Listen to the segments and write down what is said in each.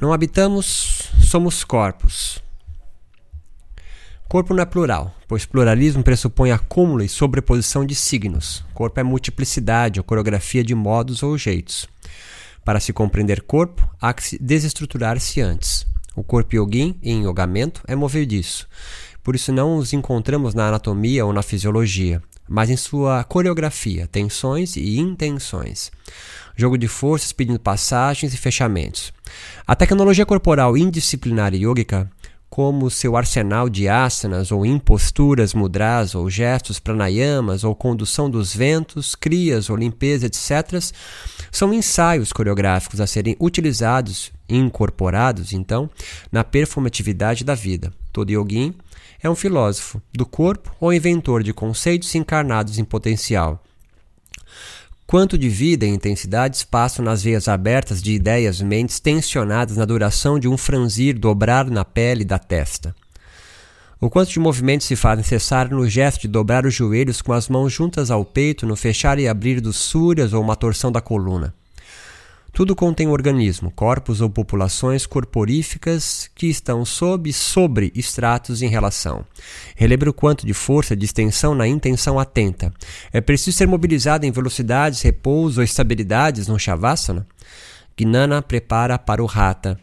Não habitamos, somos corpos. Corpo não é plural, pois pluralismo pressupõe acúmulo e sobreposição de signos. Corpo é multiplicidade ou coreografia de modos ou jeitos. Para se compreender corpo, há que desestruturar-se antes. O corpo yogin, em yogamento, é movediço. Por isso não os encontramos na anatomia ou na fisiologia, mas em sua coreografia, tensões e intenções. Jogo de forças pedindo passagens e fechamentos. A tecnologia corporal indisciplinar yógica como seu arsenal de asanas ou imposturas mudras ou gestos pranayamas ou condução dos ventos, crias ou limpeza, etc., são ensaios coreográficos a serem utilizados e incorporados, então, na performatividade da vida. Todo yogin é um filósofo do corpo ou inventor de conceitos encarnados em potencial. Quanto de vida e intensidades passam nas veias abertas de ideias mentes tensionadas na duração de um franzir dobrar na pele da testa. O quanto de movimentos se faz necessário no gesto de dobrar os joelhos com as mãos juntas ao peito, no fechar e abrir dos súrias ou uma torção da coluna. Tudo contém organismo, corpos ou populações corporíficas que estão sob e sobre estratos em relação. Relembra o quanto de força de extensão na intenção atenta. É preciso ser mobilizado em velocidades, repouso ou estabilidades no Shavasana? Gnana prepara para o Rata.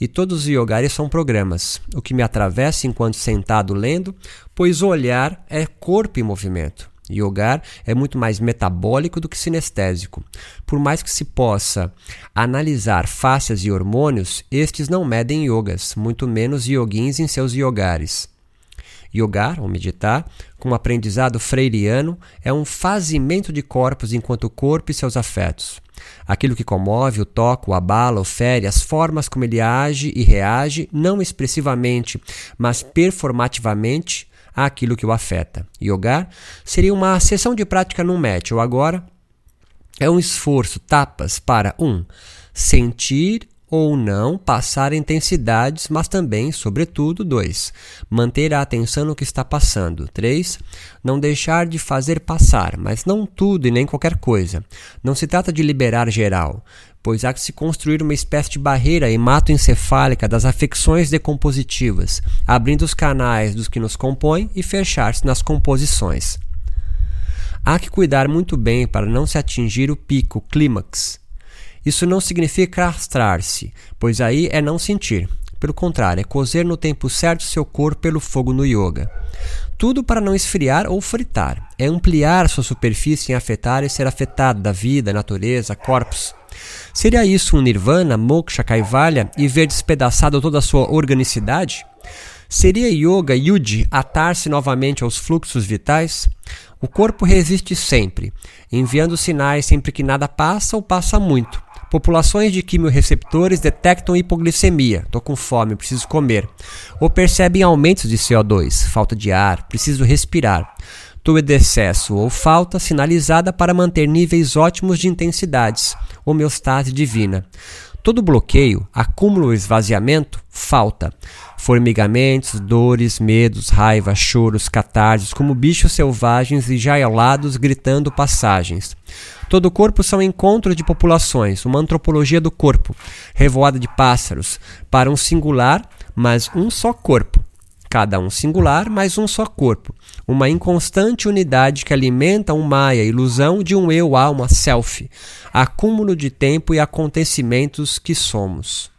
E todos os yogares são programas, o que me atravessa enquanto sentado lendo, pois o olhar é corpo em movimento. Yogar é muito mais metabólico do que sinestésico. Por mais que se possa analisar fáscias e hormônios, estes não medem yogas, muito menos yogins em seus yogares. Yogar, ou meditar, com aprendizado freiriano, é um fazimento de corpos enquanto o corpo e seus afetos. Aquilo que comove, o toca, o abala, o fere, as formas como ele age e reage, não expressivamente, mas performativamente, àquilo que o afeta. Yoga seria uma sessão de prática num match, ou agora é um esforço, tapas para 1. Um, sentir ou não passar intensidades, mas também, sobretudo, 2. Manter a atenção no que está passando. 3. Não deixar de fazer passar, mas não tudo e nem qualquer coisa. Não se trata de liberar geral pois há que se construir uma espécie de barreira hematoencefálica das afecções decompositivas, abrindo os canais dos que nos compõem e fechar-se nas composições. Há que cuidar muito bem para não se atingir o pico, clímax. Isso não significa castrar-se, pois aí é não sentir. Pelo contrário, é cozer no tempo certo seu corpo pelo fogo no yoga. Tudo para não esfriar ou fritar. É ampliar sua superfície em afetar e ser afetado da vida, natureza, corpos. Seria isso um nirvana, moksha, kaivalya e ver despedaçado toda a sua organicidade? Seria yoga yudi atar-se novamente aos fluxos vitais? O corpo resiste sempre, enviando sinais sempre que nada passa ou passa muito. Populações de quimiorreceptores detectam hipoglicemia, estou com fome, preciso comer, ou percebem aumentos de CO2, falta de ar, preciso respirar. De excesso ou falta sinalizada para manter níveis ótimos de intensidades, homeostase divina. Todo bloqueio, acúmulo esvaziamento, falta. Formigamentos, dores, medos, raiva, choros, catarses, como bichos selvagens e jaiolados gritando passagens. Todo o corpo são encontros de populações, uma antropologia do corpo, revoada de pássaros, para um singular, mas um só corpo cada um singular, mas um só corpo. Uma inconstante unidade que alimenta um maia, ilusão de um eu alma self, acúmulo de tempo e acontecimentos que somos.